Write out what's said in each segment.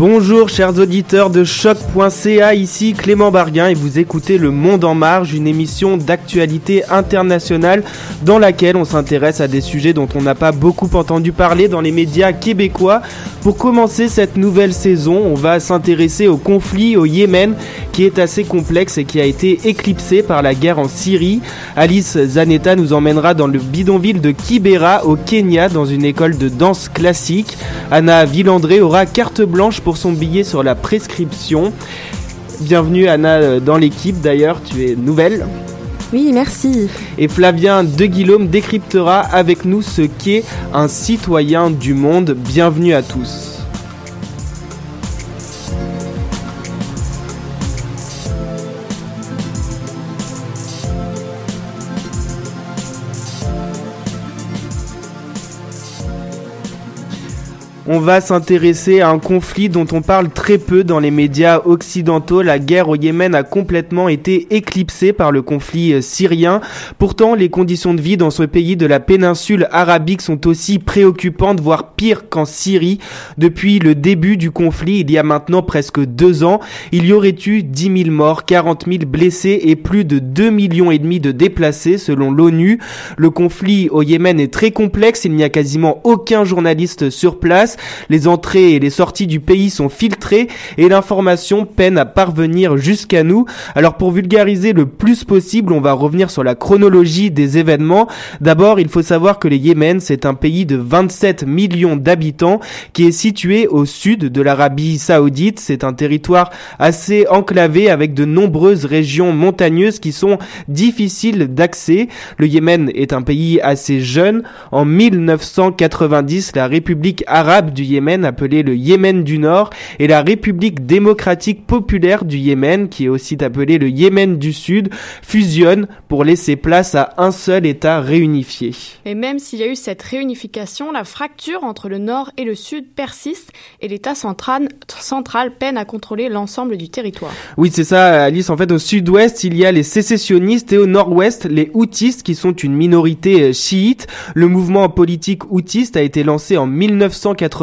Bonjour chers auditeurs de choc.ca, ici Clément Barguin et vous écoutez Le Monde en Marge, une émission d'actualité internationale dans laquelle on s'intéresse à des sujets dont on n'a pas beaucoup entendu parler dans les médias québécois. Pour commencer cette nouvelle saison, on va s'intéresser au conflit au Yémen qui est assez complexe et qui a été éclipsé par la guerre en Syrie. Alice Zanetta nous emmènera dans le bidonville de Kibera au Kenya dans une école de danse classique. Anna Villandré aura carte blanche pour son billet sur la prescription. Bienvenue Anna euh, dans l'équipe d'ailleurs, tu es nouvelle. Oui, merci. Et Flavien De Guillaume décryptera avec nous ce qu'est un citoyen du monde. Bienvenue à tous. On va s'intéresser à un conflit dont on parle très peu dans les médias occidentaux. La guerre au Yémen a complètement été éclipsée par le conflit euh, syrien. Pourtant, les conditions de vie dans ce pays de la péninsule arabique sont aussi préoccupantes, voire pires qu'en Syrie. Depuis le début du conflit, il y a maintenant presque deux ans, il y aurait eu 10 000 morts, 40 000 blessés et plus de 2 millions et demi de déplacés selon l'ONU. Le conflit au Yémen est très complexe, il n'y a quasiment aucun journaliste sur place. Les entrées et les sorties du pays sont filtrées et l'information peine à parvenir jusqu'à nous. Alors pour vulgariser le plus possible, on va revenir sur la chronologie des événements. D'abord, il faut savoir que le Yémen, c'est un pays de 27 millions d'habitants qui est situé au sud de l'Arabie saoudite. C'est un territoire assez enclavé avec de nombreuses régions montagneuses qui sont difficiles d'accès. Le Yémen est un pays assez jeune. En 1990, la République arabe du Yémen appelé le Yémen du Nord et la République démocratique populaire du Yémen qui est aussi appelé le Yémen du Sud fusionnent pour laisser place à un seul État réunifié. Et même s'il y a eu cette réunification, la fracture entre le Nord et le Sud persiste et l'État central, central peine à contrôler l'ensemble du territoire. Oui, c'est ça, Alice. En fait, au sud-ouest, il y a les sécessionnistes et au nord-ouest, les houtistes qui sont une minorité euh, chiite. Le mouvement politique houtiste a été lancé en 1980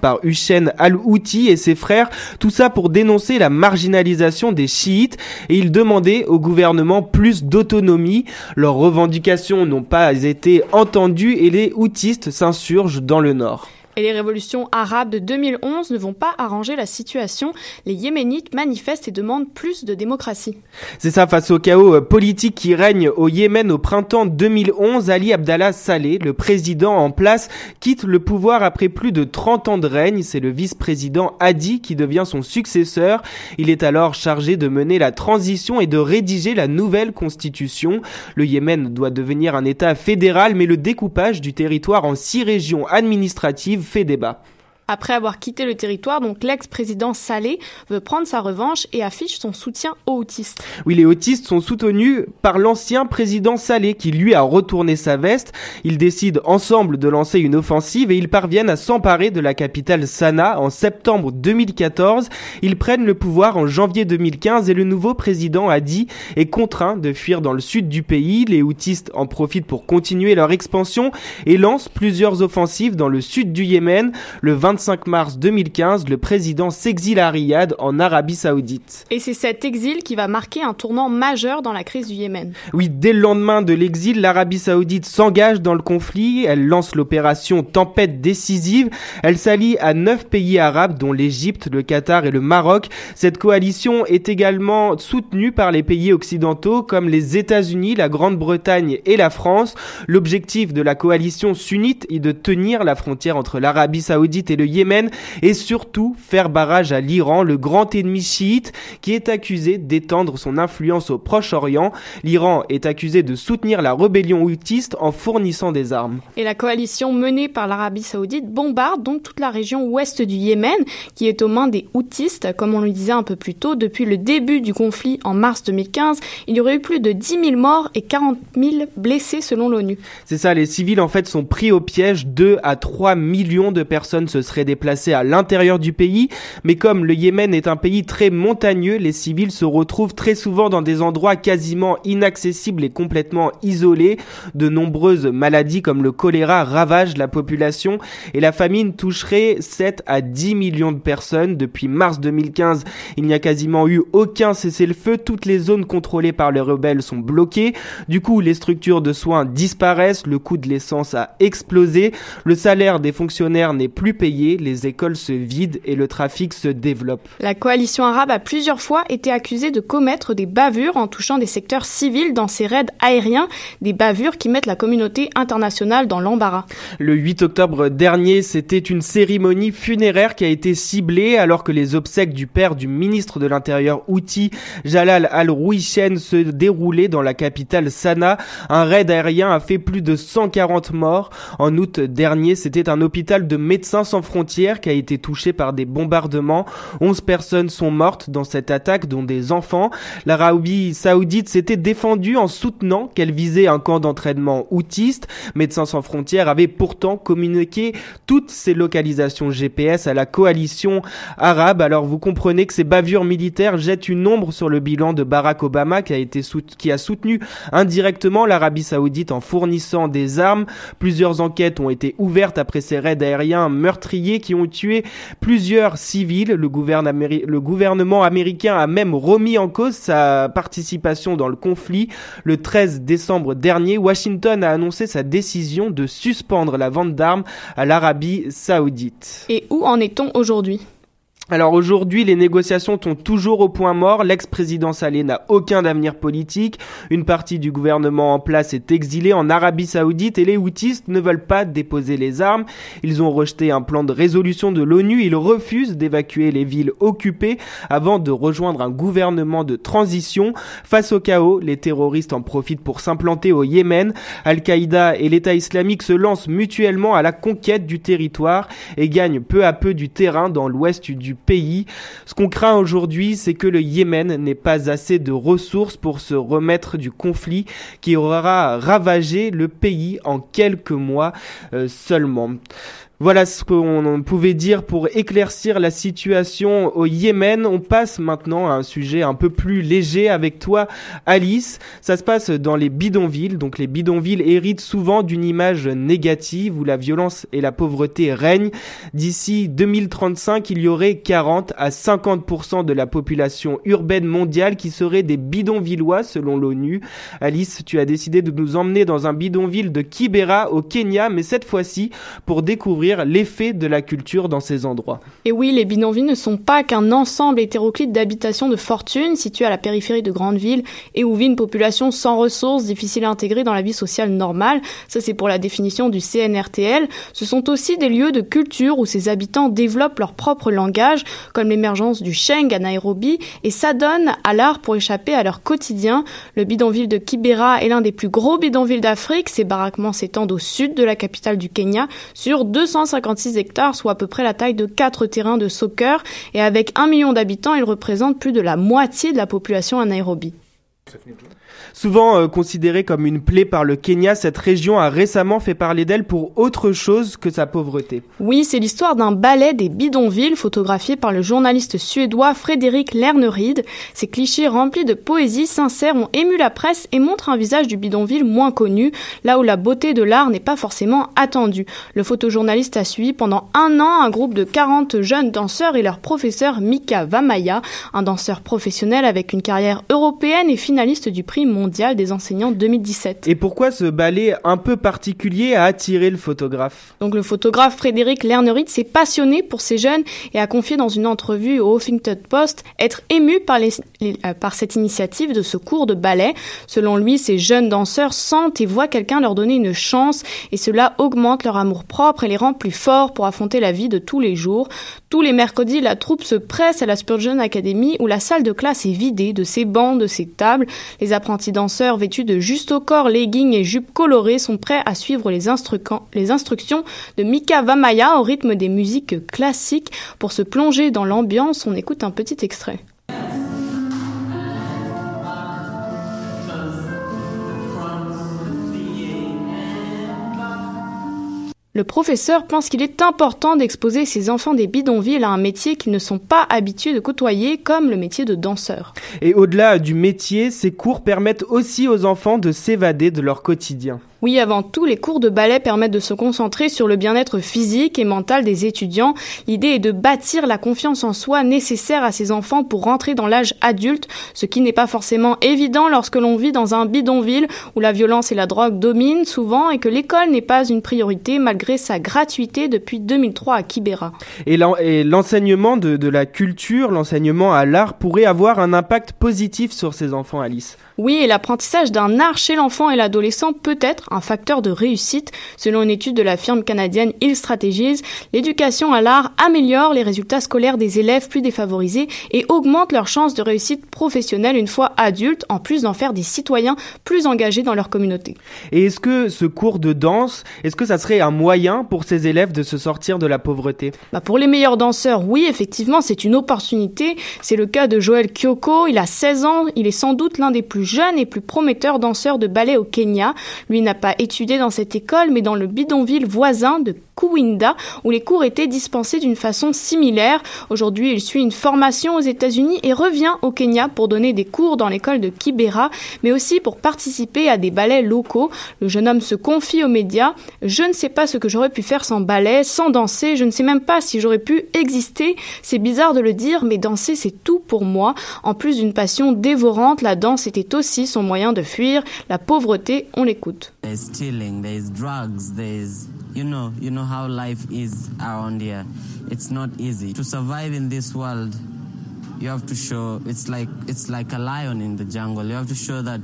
par Hussein al-Houthi et ses frères, tout ça pour dénoncer la marginalisation des chiites et ils demandaient au gouvernement plus d'autonomie. Leurs revendications n'ont pas été entendues et les houtistes s'insurgent dans le nord. Et les révolutions arabes de 2011 ne vont pas arranger la situation. Les Yéménites manifestent et demandent plus de démocratie. C'est ça, face au chaos euh, politique qui règne au Yémen au printemps 2011, Ali Abdallah Saleh, le président en place, quitte le pouvoir après plus de 30 ans de règne. C'est le vice-président Hadi qui devient son successeur. Il est alors chargé de mener la transition et de rédiger la nouvelle constitution. Le Yémen doit devenir un État fédéral, mais le découpage du territoire en six régions administratives fait débat. Après avoir quitté le territoire, donc l'ex-président Saleh veut prendre sa revanche et affiche son soutien aux autistes. Oui, les autistes sont soutenus par l'ancien président Saleh qui lui a retourné sa veste. Ils décident ensemble de lancer une offensive et ils parviennent à s'emparer de la capitale Sanaa en septembre 2014. Ils prennent le pouvoir en janvier 2015 et le nouveau président a dit est contraint de fuir dans le sud du pays. Les autistes en profitent pour continuer leur expansion et lancent plusieurs offensives dans le sud du Yémen. Le 25 25 mars 2015, le président s'exile à Riyad, en Arabie Saoudite. Et c'est cet exil qui va marquer un tournant majeur dans la crise du Yémen. Oui, dès le lendemain de l'exil, l'Arabie Saoudite s'engage dans le conflit. Elle lance l'opération Tempête décisive. Elle s'allie à neuf pays arabes, dont l'Égypte, le Qatar et le Maroc. Cette coalition est également soutenue par les pays occidentaux comme les États-Unis, la Grande-Bretagne et la France. L'objectif de la coalition sunnite est de tenir la frontière entre l'Arabie Saoudite et le Yémen et surtout faire barrage à l'Iran, le grand ennemi chiite qui est accusé d'étendre son influence au Proche-Orient. L'Iran est accusé de soutenir la rébellion houtiste en fournissant des armes. Et la coalition menée par l'Arabie Saoudite bombarde donc toute la région ouest du Yémen qui est aux mains des houtistes, comme on le disait un peu plus tôt. Depuis le début du conflit en mars 2015, il y aurait eu plus de 10 000 morts et 40 000 blessés selon l'ONU. C'est ça, les civils en fait sont pris au piège. 2 à 3 millions de personnes se seraient déplacées à l'intérieur du pays. Mais comme le Yémen est un pays très montagneux, les civils se retrouvent très souvent dans des endroits quasiment inaccessibles et complètement isolés. De nombreuses maladies comme le choléra ravagent la population et la famine toucherait 7 à 10 millions de personnes. Depuis mars 2015, il n'y a quasiment eu aucun cessez-le-feu. Toutes les zones contrôlées par les rebelles sont bloquées. Du coup, les structures de soins disparaissent, le coût de l'essence a explosé, le salaire des fonctionnaires n'est plus payé, les écoles se vident et le trafic se développe. La coalition arabe a plusieurs fois été accusée de commettre des bavures en touchant des secteurs civils dans ses raids aériens, des bavures qui mettent la communauté internationale dans l'embarras. Le 8 octobre dernier, c'était une cérémonie funéraire qui a été ciblée alors que les obsèques du père du ministre de l'Intérieur Houthi, Jalal al-Rouichen, se déroulaient dans la capitale Sanaa. Un raid aérien a fait plus de 140 morts. En août dernier, c'était un hôpital de Médecins sans frontières qui a été touché par des bombardements. 11 personnes sont mortes dans cette attaque, dont des enfants. L'Arabie saoudite s'était défendue en soutenant qu'elle visait un camp d'entraînement outiste. Médecins sans frontières avait pourtant communiqué toutes ses localisations GPS à la coalition arabe. Alors vous comprenez que ces bavures militaires jettent une ombre sur le bilan de Barack Obama qui a été qui a soutenu indirectement l'Arabie saoudite en fournissant des armes. Plusieurs enquêtes ont été ouvertes après ces raids aériens meurtriers qui ont tué plusieurs civils. Le, gouvernement américain a même remis en cause sa participation dans le conflit. Le 13 décembre dernier, Washington a annoncé sa décision de suspendre la vente d'armes à l'Arabie saoudite. Et où en est-on aujourd'hui? Alors aujourd'hui, les négociations sont toujours au point mort. L'ex-président Saleh n'a aucun avenir politique. Une partie du gouvernement en place est exilée en Arabie Saoudite et les Houthis ne veulent pas déposer les armes. Ils ont rejeté un plan de résolution de l'ONU. Ils refusent d'évacuer les villes occupées avant de rejoindre un gouvernement de transition. Face au chaos, les terroristes en profitent pour s'implanter au Yémen. Al-Qaïda et l'État islamique se lancent mutuellement à la conquête du territoire et gagnent peu à peu du terrain dans l'ouest du pays. Ce qu'on craint aujourd'hui, c'est que le Yémen n'ait pas assez de ressources pour se remettre du conflit qui aura ravagé le pays en quelques mois euh, seulement. Voilà ce qu'on pouvait dire pour éclaircir la situation au Yémen. On passe maintenant à un sujet un peu plus léger avec toi, Alice. Ça se passe dans les bidonvilles. Donc les bidonvilles héritent souvent d'une image négative où la violence et la pauvreté règnent. D'ici 2035, il y aurait 40 à 50% de la population urbaine mondiale qui serait des bidonvillois selon l'ONU. Alice, tu as décidé de nous emmener dans un bidonville de Kibera au Kenya, mais cette fois-ci pour découvrir l'effet de la culture dans ces endroits. Et oui, les bidonvilles ne sont pas qu'un ensemble hétéroclite d'habitations de fortune situées à la périphérie de grandes villes et où vit une population sans ressources, difficile à intégrer dans la vie sociale normale. Ça, c'est pour la définition du CNRTL. Ce sont aussi des lieux de culture où ces habitants développent leur propre langage, comme l'émergence du Sheng à Nairobi, et s'adonnent à l'art pour échapper à leur quotidien. Le bidonville de Kibera est l'un des plus gros bidonvilles d'Afrique. Ses baraquements s'étendent au sud de la capitale du Kenya sur 200 156 hectares, soit à peu près la taille de quatre terrains de soccer, et avec un million d'habitants, il représente plus de la moitié de la population à Nairobi. Souvent euh, considérée comme une plaie par le Kenya, cette région a récemment fait parler d'elle pour autre chose que sa pauvreté. Oui, c'est l'histoire d'un ballet des bidonvilles photographié par le journaliste suédois Frédéric Lerneryd. Ces clichés remplis de poésie sincère ont ému la presse et montrent un visage du bidonville moins connu, là où la beauté de l'art n'est pas forcément attendue. Le photojournaliste a suivi pendant un an un groupe de 40 jeunes danseurs et leur professeur Mika Vamaya, un danseur professionnel avec une carrière européenne et finaliste du prix mondial des enseignants 2017. Et pourquoi ce ballet un peu particulier a attiré le photographe? Donc le photographe Frédéric Lernerit s'est passionné pour ces jeunes et a confié dans une entrevue au Huffington Post être ému par, les, euh, par cette initiative de ce cours de ballet. Selon lui, ces jeunes danseurs sentent et voient quelqu'un leur donner une chance et cela augmente leur amour propre et les rend plus forts pour affronter la vie de tous les jours. Tous les mercredis, la troupe se presse à la Spurgeon Academy où la salle de classe est vidée de ses bancs, de ses tables. Les apprentis danseurs vêtus de juste au corps, leggings et jupes colorées sont prêts à suivre les, les instructions de Mika Vamaya au rythme des musiques classiques. Pour se plonger dans l'ambiance, on écoute un petit extrait. Le professeur pense qu'il est important d'exposer ces enfants des bidonvilles à un métier qu'ils ne sont pas habitués de côtoyer, comme le métier de danseur. Et au-delà du métier, ces cours permettent aussi aux enfants de s'évader de leur quotidien. Oui, avant tout, les cours de ballet permettent de se concentrer sur le bien-être physique et mental des étudiants. L'idée est de bâtir la confiance en soi nécessaire à ces enfants pour rentrer dans l'âge adulte, ce qui n'est pas forcément évident lorsque l'on vit dans un bidonville où la violence et la drogue dominent souvent et que l'école n'est pas une priorité malgré sa gratuité depuis 2003 à Kibera. Et l'enseignement de, la culture, l'enseignement à l'art pourrait avoir un impact positif sur ces enfants, Alice? Oui, et l'apprentissage d'un art chez l'enfant et l'adolescent peut être un facteur de réussite. Selon une étude de la firme canadienne Hill Strategies, l'éducation à l'art améliore les résultats scolaires des élèves plus défavorisés et augmente leurs chances de réussite professionnelle une fois adultes, en plus d'en faire des citoyens plus engagés dans leur communauté. Et est-ce que ce cours de danse, est-ce que ça serait un moyen pour ces élèves de se sortir de la pauvreté? Bah Pour les meilleurs danseurs, oui, effectivement, c'est une opportunité. C'est le cas de Joël Kyoko, il a 16 ans, il est sans doute l'un des plus jeune et plus prometteur danseur de ballet au Kenya. Lui n'a pas étudié dans cette école, mais dans le bidonville voisin de Kuwinda, où les cours étaient dispensés d'une façon similaire. Aujourd'hui, il suit une formation aux États-Unis et revient au Kenya pour donner des cours dans l'école de Kibera, mais aussi pour participer à des ballets locaux. Le jeune homme se confie aux médias. Je ne sais pas ce que j'aurais pu faire sans ballet, sans danser. Je ne sais même pas si j'aurais pu exister. C'est bizarre de le dire, mais danser, c'est tout pour moi. En plus d'une passion dévorante, la danse était aussi son moyen de fuir la pauvreté. On l'écoute. You know, you know how life is around here. It's not easy to survive in this world. You have to show it's like it's like a lion in the jungle. You have to show that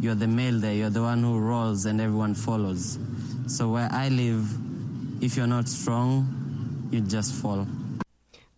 you're the male there. You're the one who rolls and everyone follows. So where I live, if you're not strong, you just fall.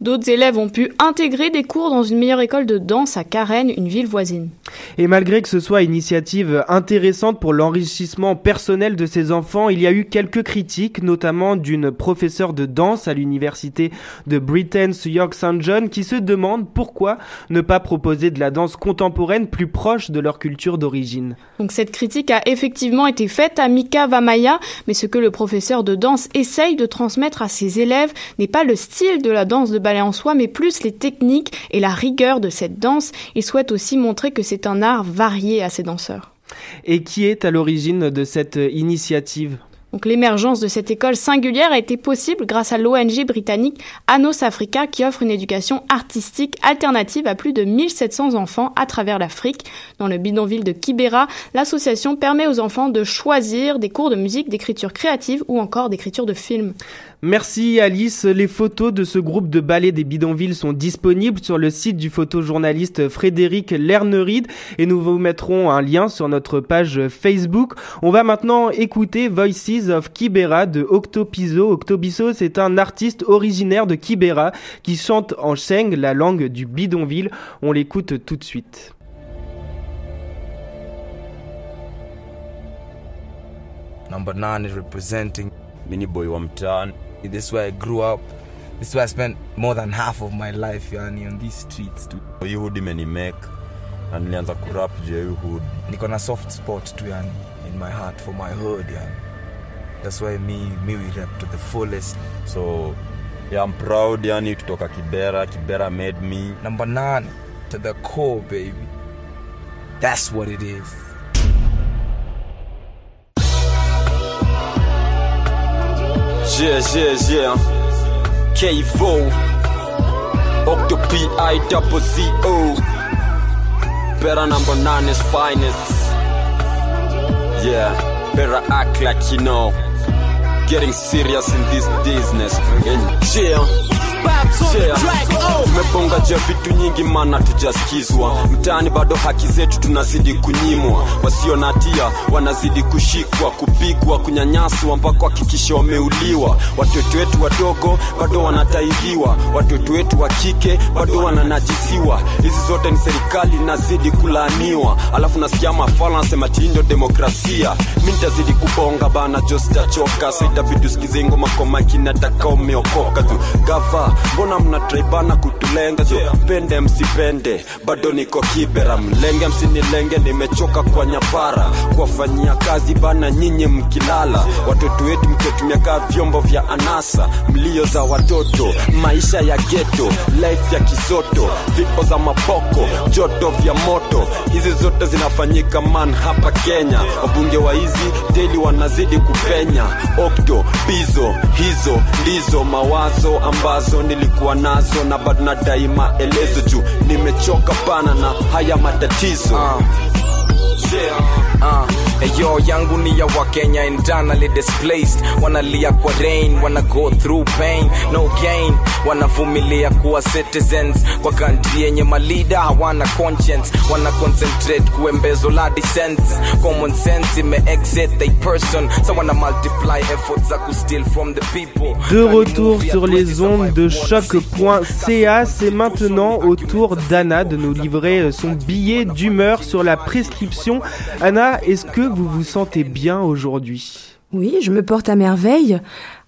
D'autres élèves ont pu intégrer des cours dans une meilleure école de danse à Karen, une ville voisine. Et malgré que ce soit une initiative intéressante pour l'enrichissement personnel de ces enfants, il y a eu quelques critiques, notamment d'une professeure de danse à l'université de Britain's York St. John qui se demande pourquoi ne pas proposer de la danse contemporaine plus proche de leur culture d'origine. Donc cette critique a effectivement été faite à Mika Vamaya, mais ce que le professeur de danse essaye de transmettre à ses élèves n'est pas le style de la danse de en soi, mais plus les techniques et la rigueur de cette danse. Il souhaite aussi montrer que c'est un art varié à ses danseurs. Et qui est à l'origine de cette initiative? Donc l'émergence de cette école singulière a été possible grâce à l'ONG britannique Anos Africa qui offre une éducation artistique alternative à plus de 1700 enfants à travers l'Afrique. Dans le bidonville de Kibera, l'association permet aux enfants de choisir des cours de musique, d'écriture créative ou encore d'écriture de films. Merci Alice. Les photos de ce groupe de ballet des bidonvilles sont disponibles sur le site du photojournaliste Frédéric Lerneride et nous vous mettrons un lien sur notre page Facebook. On va maintenant écouter Voices of Kibera de Octopiso. Octopiso, c'est un artiste originaire de Kibera qui chante en sheng, la langue du bidonville. On l'écoute tout de suite. Number 9 is representing Mini Boy. This is where I grew up. This is where I spent more than half of my life yani, on these streets too. Yehudi make na nilianza kurap juu ya hii hood niko na soft spot tu yani in my heart for my hood yani. That's why me, me we rap to the fullest. So yeah, I'm proud yani kutoka kibera. Kibera made me. Number nine to the core baby. That's what it is Yeah, yeah, yeah. K-Vo. Octopi I double Z O. Better number nine is finest. Yeah, better act like you know. Getting serious in this business. And yeah. Tumebonga jia vitu nyingi mana tujaskizwa mtaani bado haki zetu tunazidi kunyimwa. Wasio na hatia wanazidi kushikwa kupigwa kunyanyaswa mpaka hakikisha wameuliwa. Watoto wetu wadogo bado wanatairiwa watoto wetu wa kike bado wananajisiwa. Hizi zote ni serikali nazidi kulaaniwa. Alafu nasikia mafala nasema tindo demokrasia. Mi nitazidi kubonga bana jo sitachoka saitabidu usikize ngoma kwa makini nataka umeokoka tu. Gava mbona mnatraibana kutulenga? Jo pende msipende. Bado niko kibera mlenge msinilenge nimechoka kwa nyapara. Kuwafanyia kazi bana nyinyi mkilala. Watoto wetu mkiotumia kaa vyombo vya anasa. Mlio za watoto maisha ya geto life ya kisoto. Vipo za mapoko joto vya moto. Hizi zote zinafanyika man hapa kenya. Wabunge wa hizi deli wanazidi kupenya. Okto bizo hizo ndizo mawazo ambazo nilikuwa nazo na bado na daima elezo juu nimechoka pana na haya matatizo uh. Yeah. uh, eyo yangu ni ya wakenya internally displaced. Wanalia kwa rain wana go through pain. No gain wanavumilia kuwa citizens. Kwa kantri yenye malida hawana conscience. Wana concentrate kuembezo la dissent common sense ime exit they person. So wana multiply efforts za kusteal from the people. De retour sur les ondes de choc.ca, c'est maintenant au tour d'Anna de nous livrer son billet d'humeur sur la prescription. Anna, est-ce que vous vous sentez bien aujourd'hui? Oui, je me porte à merveille.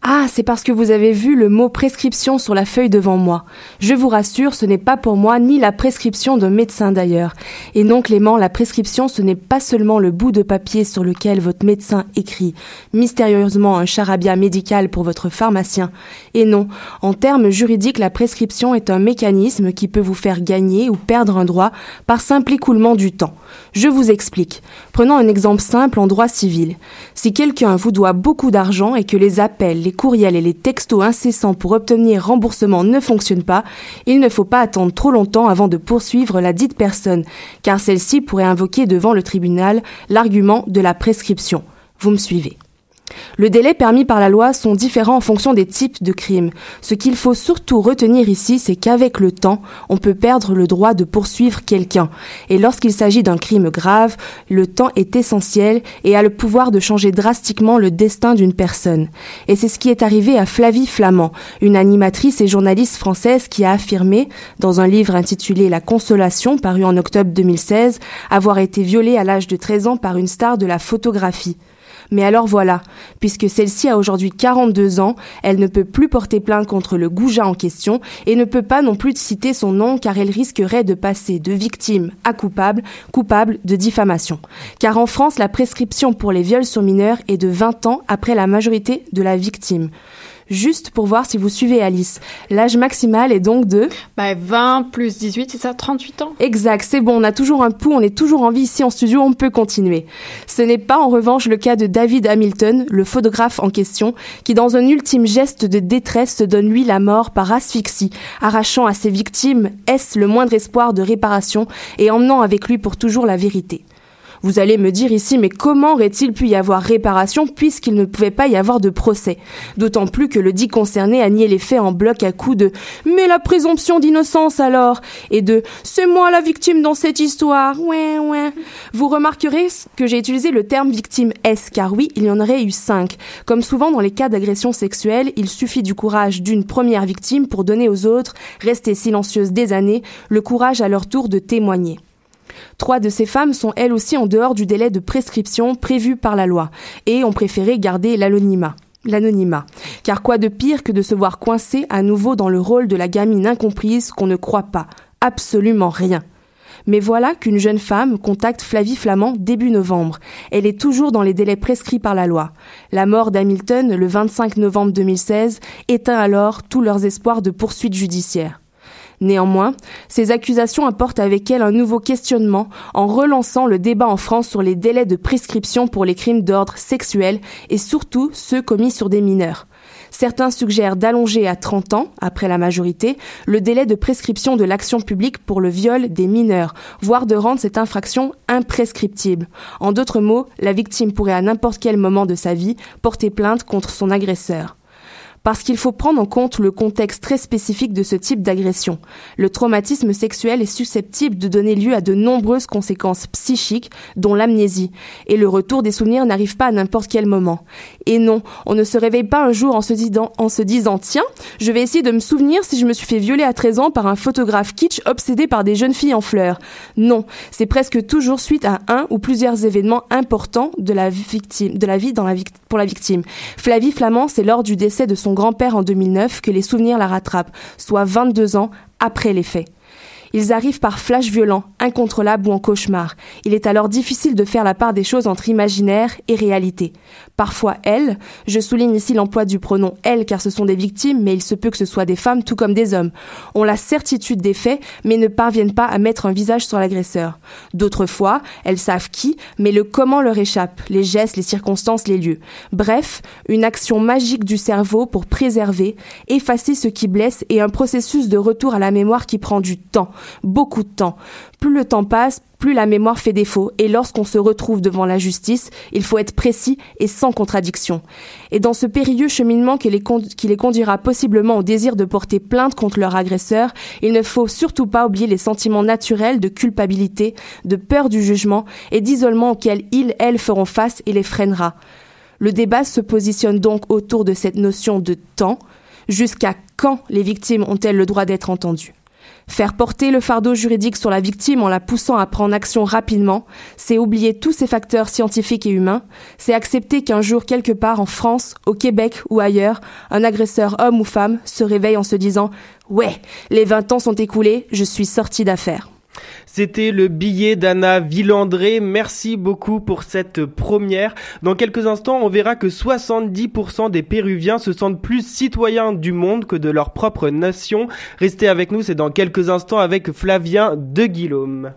Ah, c'est parce que vous avez vu le mot prescription sur la feuille devant moi. Je vous rassure, ce n'est pas pour moi ni la prescription d'un médecin d'ailleurs. Et non, Clément, la prescription, ce n'est pas seulement le bout de papier sur lequel votre médecin écrit mystérieusement un charabia médical pour votre pharmacien. Et non, en termes juridiques, la prescription est un mécanisme qui peut vous faire gagner ou perdre un droit par simple écoulement du temps. Je vous explique. Prenons un exemple simple en droit civil. Si quelqu'un vous doit beaucoup d'argent et que les appels, les courriels et les textos incessants pour obtenir remboursement ne fonctionnent pas, il ne faut pas attendre trop longtemps avant de poursuivre la dite personne, car celle-ci pourrait invoquer devant le tribunal l'argument de la prescription. Vous me suivez. Le délai permis par la loi sont différents en fonction des types de crimes. Ce qu'il faut surtout retenir ici, c'est qu'avec le temps, on peut perdre le droit de poursuivre quelqu'un. Et lorsqu'il s'agit d'un crime grave, le temps est essentiel et a le pouvoir de changer drastiquement le destin d'une personne. Et c'est ce qui est arrivé à Flavie Flamand, une animatrice et journaliste française qui a affirmé, dans un livre intitulé La Consolation, paru en octobre 2016, avoir été violée à l'âge de 13 ans par une star de la photographie. Mais alors voilà, puisque celle-ci a aujourd'hui 42 ans, elle ne peut plus porter plainte contre le goujat en question et ne peut pas non plus citer son nom car elle risquerait de passer de victime à coupable, coupable de diffamation. Car en France, la prescription pour les viols sur mineurs est de 20 ans après la majorité de la victime juste pour voir si vous suivez Alice. L'âge maximal est donc de bah, 20 plus 18, c'est ça 38 ans Exact, c'est bon, on a toujours un pouls, on est toujours en vie ici en studio, on peut continuer. Ce n'est pas en revanche le cas de David Hamilton, le photographe en question, qui dans un ultime geste de détresse se donne lui la mort par asphyxie, arrachant à ses victimes est-ce le moindre espoir de réparation et emmenant avec lui pour toujours la vérité. Vous allez me dire ici, mais comment aurait-il pu y avoir réparation puisqu'il ne pouvait pas y avoir de procès? D'autant plus que le dit concerné a nié les faits en bloc à coups de « Mais la présomption d'innocence alors !» et de « C'est moi la victime dans cette histoire Ouais, ouais !» Vous remarquerez que j'ai utilisé le terme victime S, car oui, il y en aurait eu cinq. Comme souvent dans les cas d'agression sexuelle, il suffit du courage d'une première victime pour donner aux autres, restées silencieuses des années, le courage à leur tour de témoigner. Trois de ces femmes sont elles aussi en dehors du délai de prescription prévu par la loi et ont préféré garder l'anonymat. Car quoi de pire que de se voir coincé à nouveau dans le rôle de la gamine incomprise qu'on ne croit pas. Absolument rien. Mais voilà qu'une jeune femme contacte Flavie Flamand début novembre. Elle est toujours dans les délais prescrits par la loi. La mort d'Hamilton le 25 novembre 2016 éteint alors tous leurs espoirs de poursuite judiciaire. Néanmoins, ces accusations apportent avec elles un nouveau questionnement en relançant le débat en France sur les délais de prescription pour les crimes d'ordre sexuel et surtout ceux commis sur des mineurs. Certains suggèrent d'allonger à 30 ans, après la majorité, le délai de prescription de l'action publique pour le viol des mineurs, voire de rendre cette infraction imprescriptible. En d'autres mots, la victime pourrait à n'importe quel moment de sa vie porter plainte contre son agresseur parce qu'il faut prendre en compte le contexte très spécifique de ce type d'agression. Le traumatisme sexuel est susceptible de donner lieu à de nombreuses conséquences psychiques, dont l'amnésie, et le retour des souvenirs n'arrive pas à n'importe quel moment. Et non, on ne se réveille pas un jour en se, disant, tiens, je vais essayer de me souvenir si je me suis fait violer à 13 ans par un photographe kitsch obsédé par des jeunes filles en fleurs. Non, c'est presque toujours suite à un ou plusieurs événements importants de la de la vie pour la victime. Flavie Flamand, c'est lors du décès de son grand-père en 2009 que les souvenirs la rattrapent, soit 22 ans après les faits. Ils arrivent par flash violent, incontrôlable ou en cauchemar. Il est alors difficile de faire la part des choses entre imaginaire et réalité. Parfois elles, je souligne ici l'emploi du pronom elles car ce sont des victimes, mais il se peut que ce soit des femmes tout comme des hommes, ont la certitude des faits, mais ne parviennent pas à mettre un visage sur l'agresseur. D'autres fois, elles savent qui, mais le comment leur échappe, les gestes, les circonstances, les lieux. Bref, une action magique du cerveau pour préserver, effacer ce qui blesse et un processus de retour à la mémoire qui prend du temps beaucoup de temps. Plus le temps passe, plus la mémoire fait défaut, et lorsqu'on se retrouve devant la justice, il faut être précis et sans contradiction. Et dans ce périlleux cheminement qui les, conduira possiblement au désir de porter plainte contre leur agresseur, il ne faut surtout pas oublier les sentiments naturels de culpabilité, de peur du jugement et d'isolement auxquels ils, elles feront face et les freinera. Le débat se positionne donc autour de cette notion de temps. Jusqu'à quand les victimes ont-elles le droit d'être entendues? Faire porter le fardeau juridique sur la victime en la poussant à prendre action rapidement, c'est oublier tous ces facteurs scientifiques et humains, c'est accepter qu'un jour quelque part en France, au Québec ou ailleurs, un agresseur homme ou femme se réveille en se disant Ouais, les 20 ans sont écoulés, je suis sorti d'affaires. C'était le billet d'Anna Villandré. Merci beaucoup pour cette première. Dans quelques instants, on verra que 70% des Péruviens se sentent plus citoyens du monde que de leur propre nation. Restez avec nous, c'est dans quelques instants avec Flavien de Guillaume.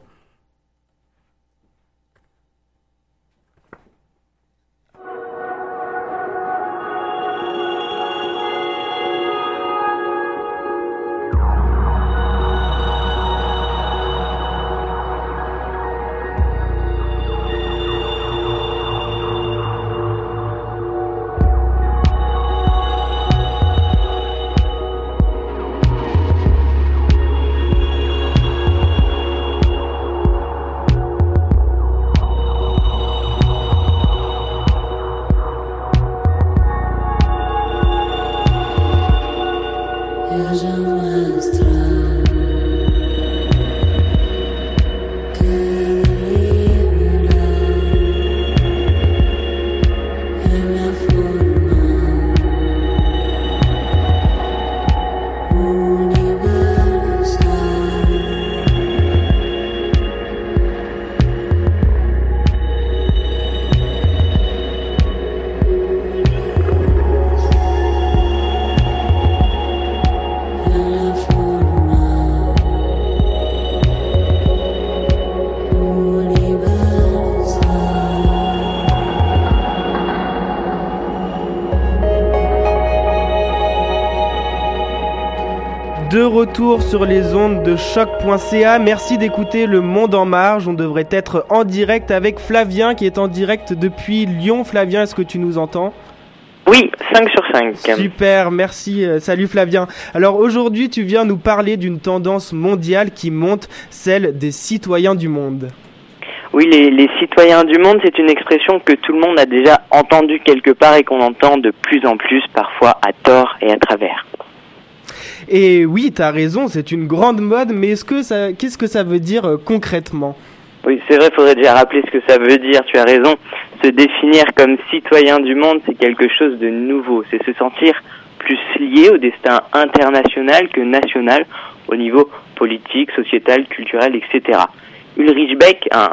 Retour sur les ondes de choc.ca. Merci d'écouter Le Monde en Marge. On devrait être en direct avec Flavien qui est en direct depuis Lyon. Flavien, est-ce que tu nous entends? Oui, 5 sur 5. Super, merci. Euh, salut Flavien. Alors aujourd'hui, tu viens nous parler d'une tendance mondiale qui monte, celle des citoyens du monde. Oui, les, les citoyens du monde, c'est une expression que tout le monde a déjà entendue quelque part et qu'on entend de plus en plus, parfois à tort et à travers. Et oui, tu as raison, c'est une grande mode, mais qu'est-ce que ça veut dire euh, concrètement? Oui, c'est vrai, il faudrait déjà rappeler ce que ça veut dire, tu as raison. Se définir comme citoyen du monde, c'est quelque chose de nouveau, c'est se sentir plus lié au destin international que national au niveau politique, sociétal, culturel, etc. Ulrich Beck, un,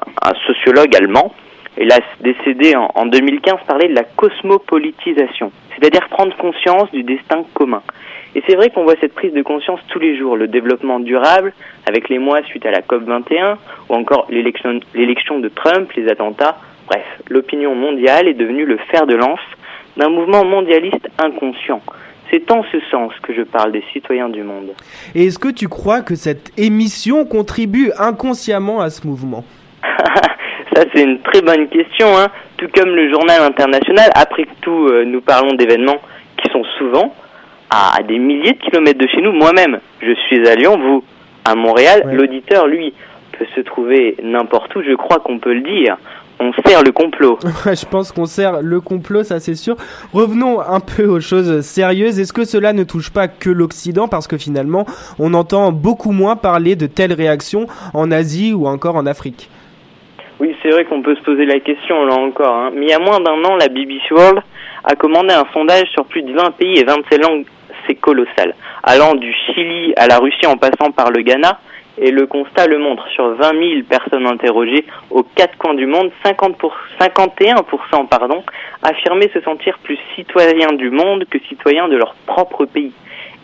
sociologue allemand, hélas décédé en 2015, parlait de la cosmopolitisation, c'est-à-dire prendre conscience du destin commun. Et c'est vrai qu'on voit cette prise de conscience tous les jours, le développement durable, avec les mois suite à la COP21, ou encore l'élection de Trump, les attentats, bref, l'opinion mondiale est devenue le fer de lance d'un mouvement mondialiste inconscient. C'est en ce sens que je parle des citoyens du monde. Et est-ce que tu crois que cette émission contribue inconsciemment à ce mouvement? Ça, c'est une très bonne question. Hein. Tout comme le journal international, après tout, euh, nous parlons d'événements qui sont souvent à, à, des milliers de kilomètres de chez nous. Moi-même, je suis à Lyon, vous à Montréal. Ouais. L'auditeur, lui, peut se trouver n'importe où, je crois qu'on peut le dire. On sert le complot. je pense qu'on sert le complot, ça c'est sûr. Revenons un peu aux choses sérieuses. Est-ce que cela ne touche pas que l'Occident? Parce que finalement, on entend beaucoup moins parler de telles réactions en Asie ou encore en Afrique. Oui, c'est vrai qu'on peut se poser la question là encore. Hein. Mais il y a moins d'un an, la BBC World a commandé un sondage sur plus de 20 pays et 27 langues. C'est colossal. Allant du Chili à la Russie en passant par le Ghana. Et le constat le montre. Sur 20 000 personnes interrogées aux quatre coins du monde, 50 pour, 51% pardon, affirmaient se sentir plus citoyens du monde que citoyens de leur propre pays.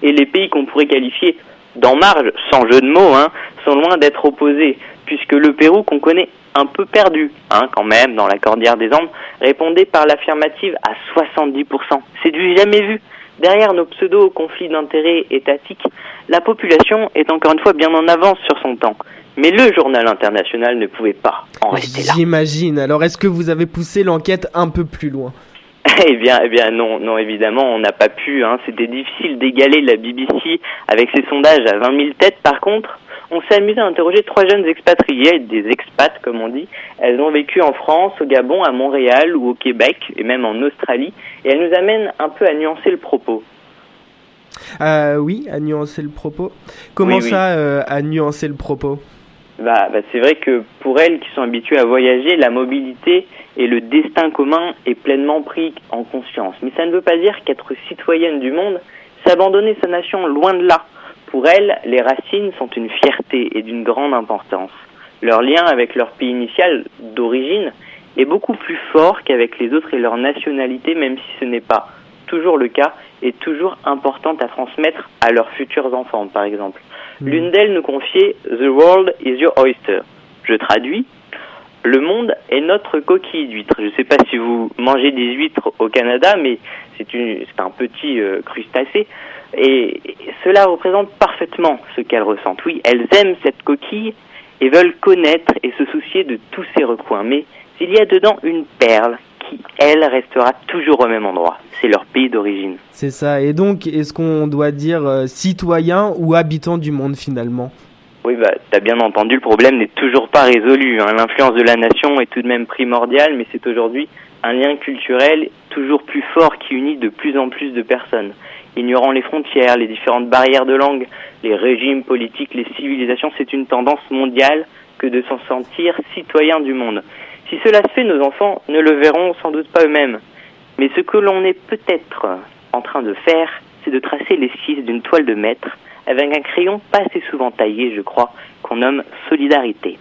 Et les pays qu'on pourrait qualifier d'en marge, sans jeu de mots, hein, sont loin d'être opposés, puisque le Pérou qu'on connaît un peu perdu, hein, quand même, dans la cordillère des Andes, répondait par l'affirmative à 70%. C'est du jamais vu. Derrière nos pseudo-conflits d'intérêts étatiques, la population est encore une fois bien en avance sur son temps. Mais le journal international ne pouvait pas en rester là. J'imagine. Alors est-ce que vous avez poussé l'enquête un peu plus loin? Eh bien, eh bien non, non, évidemment, on n'a pas pu. Hein. C'était difficile d'égaler la BBC avec ses sondages à 20 000 têtes. Par contre, on s'est amusé à interroger trois jeunes expatriés, des expats comme on dit. Elles ont vécu en France, au Gabon, à Montréal ou au Québec et même en Australie. Et elles nous amènent un peu à nuancer le propos. Euh, oui, à nuancer le propos. Comment Oui, oui. ça, euh, à nuancer le propos? Bah, bah, c'est vrai que pour elles qui sont habituées à voyager, la mobilité et le destin commun est pleinement pris en conscience. Mais ça ne veut pas dire qu'être citoyenne du monde, c'est abandonner sa nation loin de là. Pour elles, les racines sont une fierté et d'une grande importance. Leur lien avec leur pays initial d'origine est beaucoup plus fort qu'avec les autres et leur nationalité, même si ce n'est pas toujours le cas, est toujours importante à transmettre à leurs futurs enfants, par exemple. L'une d'elles nous confiait The world is your oyster. Je traduis. Le monde est notre coquille d'huître. Je ne sais pas si vous mangez des huîtres au Canada, mais c'est un petit euh, crustacé. Et cela représente parfaitement ce qu'elles ressentent. Oui, elles aiment cette coquille et veulent connaître et se soucier de tous ses recoins. Mais il y a dedans une perle qui, elle, restera toujours au même endroit. C'est leur pays d'origine. C'est ça. Et donc, est-ce qu'on doit dire euh, citoyen ou habitant du monde finalement? Oui, bah, t'as bien entendu, le problème n'est toujours pas résolu. hein. L'influence de la nation est tout de même primordiale, mais c'est aujourd'hui un lien culturel toujours plus fort qui unit de plus en plus de personnes. Ignorant les frontières, les différentes barrières de langue, les régimes politiques, les civilisations, c'est une tendance mondiale que de s'en sentir citoyen du monde. Si cela se fait, nos enfants ne le verront sans doute pas eux-mêmes. Mais ce que l'on est peut-être en train de faire, c'est de tracer l'esquisse d'une toile de maître avec un crayon pas assez souvent taillé, je crois, qu'on nomme solidarité.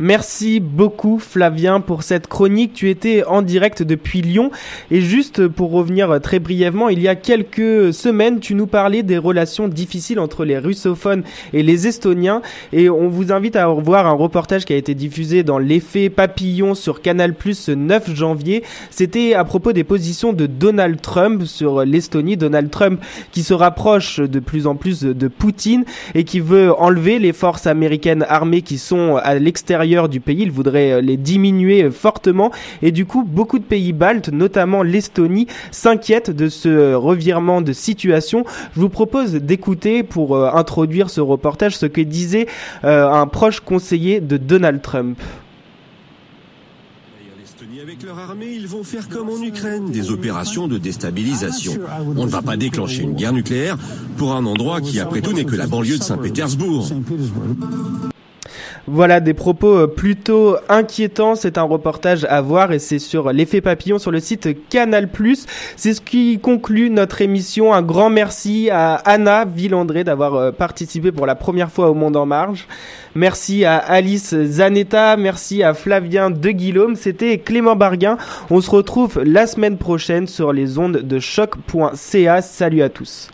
Merci beaucoup Flavien pour cette chronique. Tu étais en direct depuis Lyon et juste pour revenir très brièvement, il y a quelques semaines, tu nous parlais des relations difficiles entre les russophones et les estoniens et on vous invite à revoir un reportage qui a été diffusé dans l'effet papillon sur Canal+ ce 9 janvier. C'était à propos des positions de Donald Trump sur l'Estonie, Donald Trump qui se rapproche de plus en plus de Poutine et qui veut enlever les forces américaines armées qui sont à l'extérieur du pays, il voudrait euh, les diminuer euh, fortement et du coup beaucoup de pays baltes, notamment l'Estonie, s'inquiètent de ce euh, revirement de situation. Je vous propose d'écouter pour euh, introduire ce reportage ce que disait euh, un proche conseiller de Donald Trump. Avec leur armée, ils vont faire comme en Ukraine, des opérations de déstabilisation. On ne va pas déclencher une guerre nucléaire pour un endroit qui, après tout, n'est que la banlieue de Saint-Pétersbourg. Voilà des propos euh, plutôt inquiétants. C'est un reportage à voir et c'est sur l'effet papillon sur le site Canal+. C'est ce qui conclut notre émission. Un grand merci à Anna Villandré d'avoir euh, participé pour la première fois au Monde en Marge. Merci à Alice Zanetta, merci à Flavien De Guillaume. C'était Clément Barguin. On se retrouve la semaine prochaine sur les ondes de choc.ca. Salut à tous.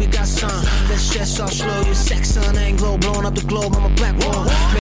we got some. Let's just all slow. Your sex on Anglo, blowing up the globe. I'm a black wall.